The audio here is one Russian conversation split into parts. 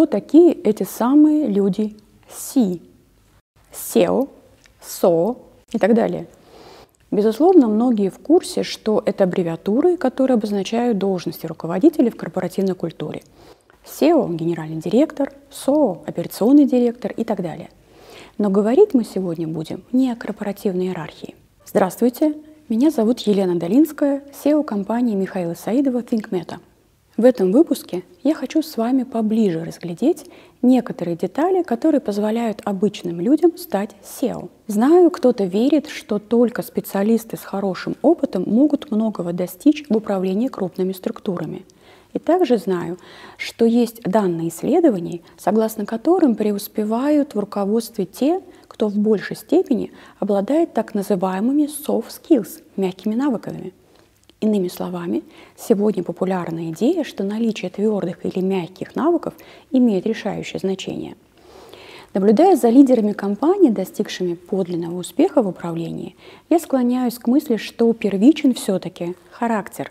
кто такие эти самые люди Си, SEO, SO и так далее. Безусловно, многие в курсе, что это аббревиатуры, которые обозначают должности руководителей в корпоративной культуре. SEO – генеральный директор, SO – операционный директор и так далее. Но говорить мы сегодня будем не о корпоративной иерархии. Здравствуйте, меня зовут Елена Долинская, SEO компании Михаила Саидова ThinkMeta – в этом выпуске я хочу с вами поближе разглядеть некоторые детали, которые позволяют обычным людям стать SEO. Знаю, кто-то верит, что только специалисты с хорошим опытом могут многого достичь в управлении крупными структурами. И также знаю, что есть данные исследований, согласно которым преуспевают в руководстве те, кто в большей степени обладает так называемыми soft skills, мягкими навыками – Иными словами, сегодня популярна идея, что наличие твердых или мягких навыков имеет решающее значение. Наблюдая за лидерами компаний, достигшими подлинного успеха в управлении, я склоняюсь к мысли, что первичен все-таки характер.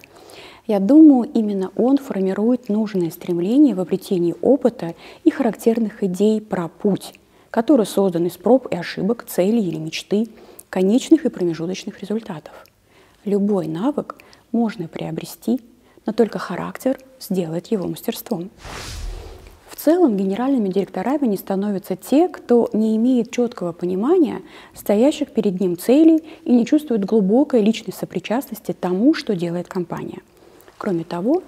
Я думаю, именно он формирует нужное стремление в обретении опыта и характерных идей про путь, который создан из проб и ошибок, целей или мечты, конечных и промежуточных результатов. Любой навык – можно приобрести, но только характер сделает его мастерством. В целом генеральными директорами не становятся те, кто не имеет четкого понимания стоящих перед ним целей и не чувствует глубокой личной сопричастности тому, что делает компания. Кроме того,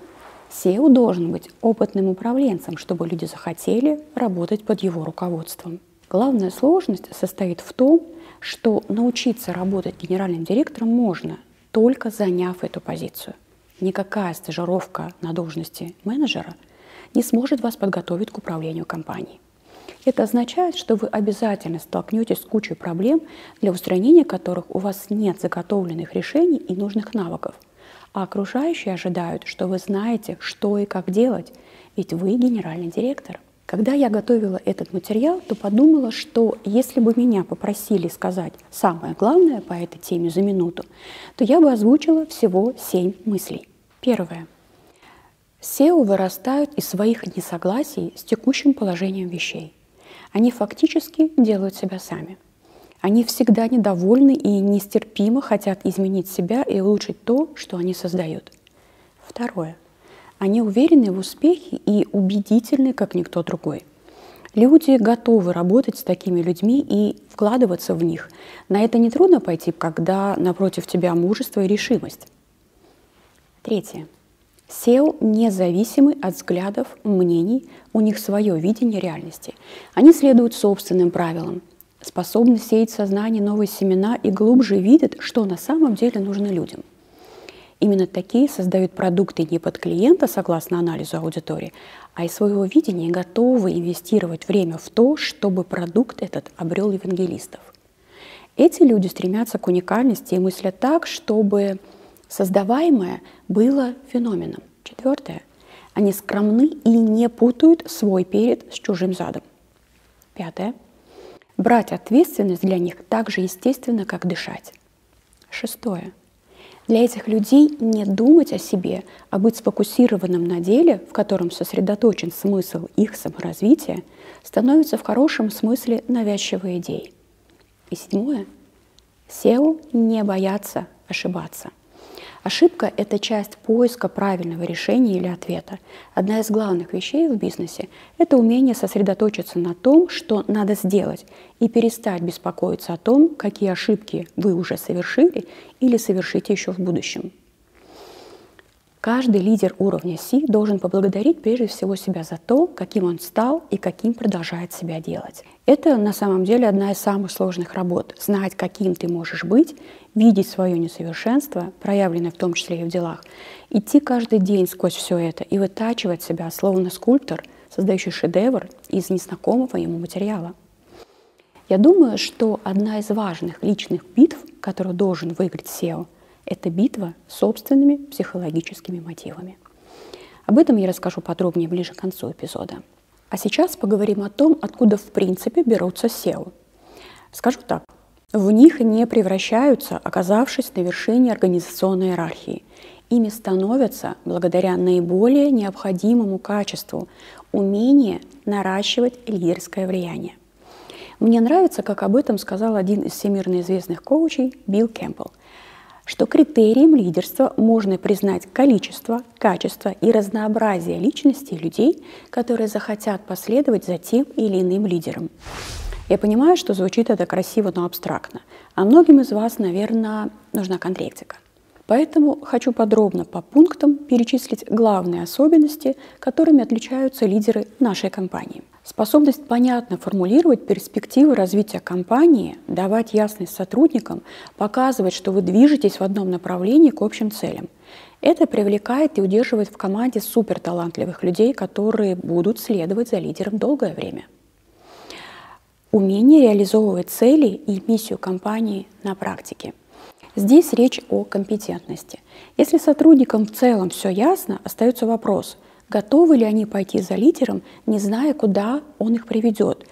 SEO должен быть опытным управленцем, чтобы люди захотели работать под его руководством. Главная сложность состоит в том, что научиться работать генеральным директором можно, только заняв эту позицию. Никакая стажировка на должности менеджера не сможет вас подготовить к управлению компанией. Это означает, что вы обязательно столкнетесь с кучей проблем, для устранения которых у вас нет заготовленных решений и нужных навыков. А окружающие ожидают, что вы знаете, что и как делать, ведь вы генеральный директор – когда я готовила этот материал, то подумала, что если бы меня попросили сказать самое главное по этой теме за минуту, то я бы озвучила всего семь мыслей. Первое. SEO вырастают из своих несогласий с текущим положением вещей. Они фактически делают себя сами. Они всегда недовольны и нестерпимо хотят изменить себя и улучшить то, что они создают. Второе. Они уверены в успехе и убедительны, как никто другой. Люди готовы работать с такими людьми и вкладываться в них. На это не трудно пойти, когда напротив тебя мужество и решимость. Третье. SEO независимы от взглядов, мнений, у них свое видение реальности. Они следуют собственным правилам, способны сеять в сознании новые семена и глубже видят, что на самом деле нужно людям. Именно такие создают продукты не под клиента, согласно анализу аудитории, а из своего видения готовы инвестировать время в то, чтобы продукт этот обрел евангелистов. Эти люди стремятся к уникальности и мыслят так, чтобы создаваемое было феноменом. Четвертое. Они скромны и не путают свой перед с чужим задом. Пятое. Брать ответственность для них так же естественно, как дышать. Шестое. Для этих людей не думать о себе, а быть сфокусированным на деле, в котором сосредоточен смысл их саморазвития, становится в хорошем смысле навязчивой идеей. И седьмое. SEO не боятся ошибаться – Ошибка – это часть поиска правильного решения или ответа. Одна из главных вещей в бизнесе – это умение сосредоточиться на том, что надо сделать, и перестать беспокоиться о том, какие ошибки вы уже совершили или совершите еще в будущем. Каждый лидер уровня C должен поблагодарить прежде всего себя за то, каким он стал и каким продолжает себя делать. Это на самом деле одна из самых сложных работ. Знать, каким ты можешь быть, видеть свое несовершенство, проявленное в том числе и в делах, идти каждый день сквозь все это и вытачивать себя, словно скульптор, создающий шедевр из незнакомого ему материала. Я думаю, что одна из важных личных битв, которую должен выиграть SEO – это битва с собственными психологическими мотивами. Об этом я расскажу подробнее ближе к концу эпизода. А сейчас поговорим о том, откуда в принципе берутся SEO. Скажу так, в них не превращаются, оказавшись на вершине организационной иерархии, ими становятся благодаря наиболее необходимому качеству – умение наращивать лидерское влияние. Мне нравится, как об этом сказал один из всемирно известных коучей Билл Кэмпбелл, что критерием лидерства можно признать количество, качество и разнообразие личностей людей, которые захотят последовать за тем или иным лидером. Я понимаю, что звучит это красиво, но абстрактно. А многим из вас, наверное, нужна конкретика. Поэтому хочу подробно по пунктам перечислить главные особенности, которыми отличаются лидеры нашей компании. Способность понятно формулировать перспективы развития компании, давать ясность сотрудникам, показывать, что вы движетесь в одном направлении к общим целям. Это привлекает и удерживает в команде суперталантливых людей, которые будут следовать за лидером долгое время. Умение реализовывать цели и миссию компании на практике. Здесь речь о компетентности. Если сотрудникам в целом все ясно, остается вопрос, готовы ли они пойти за лидером, не зная, куда он их приведет,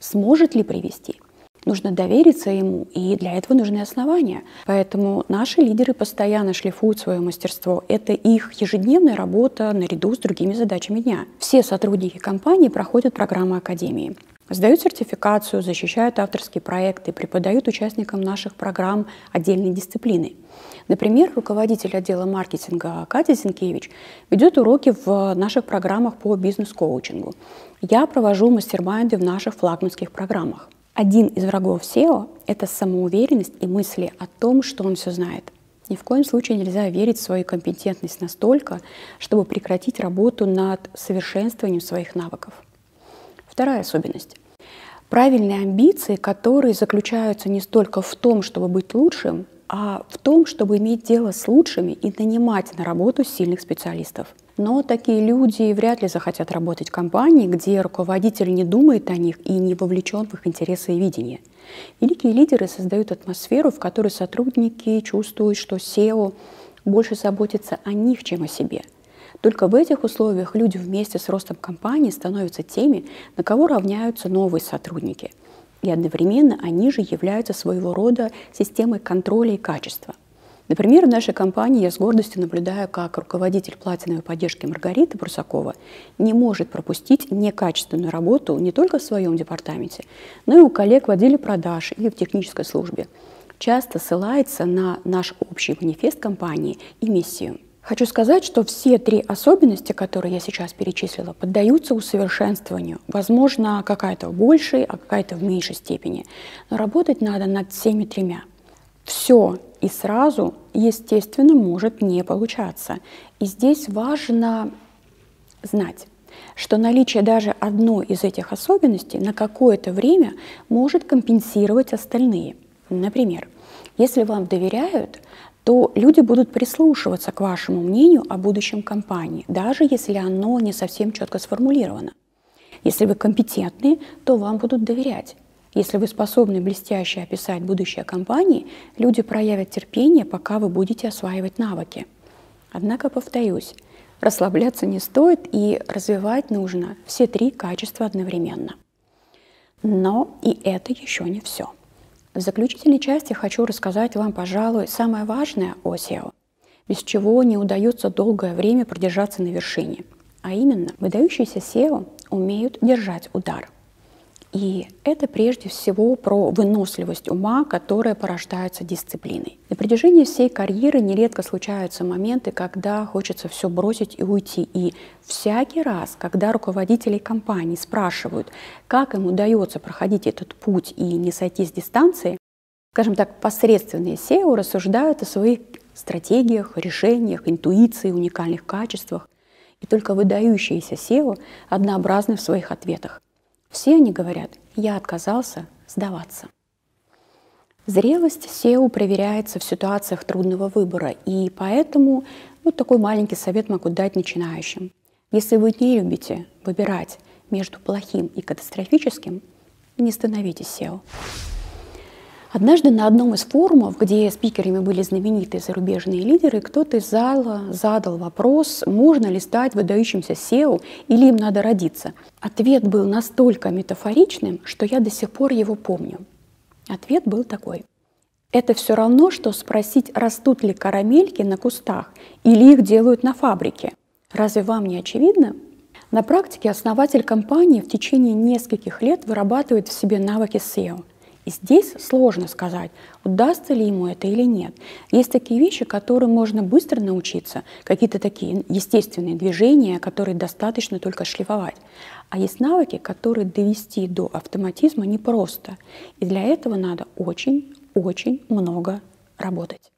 сможет ли привести. Нужно довериться ему, и для этого нужны основания. Поэтому наши лидеры постоянно шлифуют свое мастерство. Это их ежедневная работа наряду с другими задачами дня. Все сотрудники компании проходят программу Академии. Сдают сертификацию, защищают авторские проекты, преподают участникам наших программ отдельные дисциплины. Например, руководитель отдела маркетинга Катя Зинкевич ведет уроки в наших программах по бизнес-коучингу. Я провожу мастер-майнды в наших флагманских программах. Один из врагов SEO – это самоуверенность и мысли о том, что он все знает. Ни в коем случае нельзя верить в свою компетентность настолько, чтобы прекратить работу над совершенствованием своих навыков. Вторая особенность. Правильные амбиции, которые заключаются не столько в том, чтобы быть лучшим, а в том, чтобы иметь дело с лучшими и нанимать на работу сильных специалистов. Но такие люди вряд ли захотят работать в компании, где руководитель не думает о них и не вовлечен в их интересы и видение. Великие лидеры создают атмосферу, в которой сотрудники чувствуют, что SEO больше заботится о них, чем о себе – только в этих условиях люди вместе с ростом компании становятся теми, на кого равняются новые сотрудники. И одновременно они же являются своего рода системой контроля и качества. Например, в нашей компании я с гордостью наблюдаю, как руководитель платиновой поддержки Маргарита Брусакова не может пропустить некачественную работу не только в своем департаменте, но и у коллег в отделе продаж или в технической службе. Часто ссылается на наш общий манифест компании и миссию – Хочу сказать, что все три особенности, которые я сейчас перечислила, поддаются усовершенствованию. Возможно, какая-то в большей, а какая-то в меньшей степени. Но работать надо над всеми тремя. Все и сразу, естественно, может не получаться. И здесь важно знать, что наличие даже одной из этих особенностей на какое-то время может компенсировать остальные. Например, если вам доверяют, то люди будут прислушиваться к вашему мнению о будущем компании, даже если оно не совсем четко сформулировано. Если вы компетентны, то вам будут доверять. Если вы способны блестяще описать будущее компании, люди проявят терпение, пока вы будете осваивать навыки. Однако, повторюсь, расслабляться не стоит и развивать нужно все три качества одновременно. Но и это еще не все. В заключительной части хочу рассказать вам, пожалуй, самое важное о SEO, без чего не удается долгое время продержаться на вершине. А именно, выдающиеся SEO умеют держать удар – и это прежде всего про выносливость ума, которая порождается дисциплиной. На протяжении всей карьеры нередко случаются моменты, когда хочется все бросить и уйти. И всякий раз, когда руководители компаний спрашивают, как им удается проходить этот путь и не сойти с дистанции, скажем так, посредственные SEO рассуждают о своих стратегиях, решениях, интуиции, уникальных качествах. И только выдающиеся SEO однообразны в своих ответах. Все они говорят, я отказался сдаваться. Зрелость SEO проверяется в ситуациях трудного выбора, и поэтому вот такой маленький совет могу дать начинающим. Если вы не любите выбирать между плохим и катастрофическим, не становитесь SEO. Однажды на одном из форумов, где спикерами были знаменитые зарубежные лидеры, кто-то из зала задал вопрос, можно ли стать выдающимся SEO или им надо родиться. Ответ был настолько метафоричным, что я до сих пор его помню. Ответ был такой. Это все равно, что спросить, растут ли карамельки на кустах или их делают на фабрике. Разве вам не очевидно? На практике основатель компании в течение нескольких лет вырабатывает в себе навыки SEO. И здесь сложно сказать, удастся ли ему это или нет. Есть такие вещи, которые можно быстро научиться, какие-то такие естественные движения, которые достаточно только шлифовать. А есть навыки, которые довести до автоматизма непросто. И для этого надо очень очень много работать.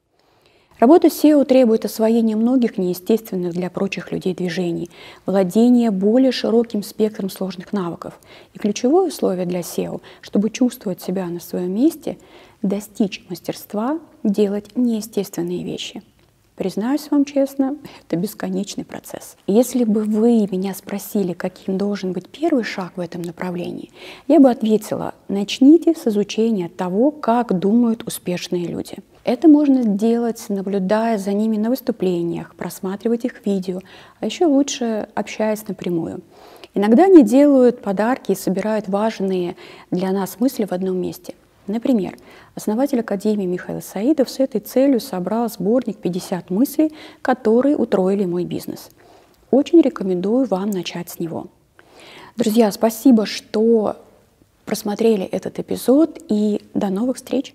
Работа SEO требует освоения многих неестественных для прочих людей движений, владения более широким спектром сложных навыков. И ключевое условие для SEO, чтобы чувствовать себя на своем месте, достичь мастерства делать неестественные вещи – Признаюсь вам честно, это бесконечный процесс. Если бы вы меня спросили, каким должен быть первый шаг в этом направлении, я бы ответила, начните с изучения того, как думают успешные люди. Это можно сделать, наблюдая за ними на выступлениях, просматривать их видео, а еще лучше общаясь напрямую. Иногда они делают подарки и собирают важные для нас мысли в одном месте – Например, основатель Академии Михаил Саидов с этой целью собрал сборник 50 мыслей, которые утроили мой бизнес. Очень рекомендую вам начать с него. Друзья, спасибо, что просмотрели этот эпизод и до новых встреч!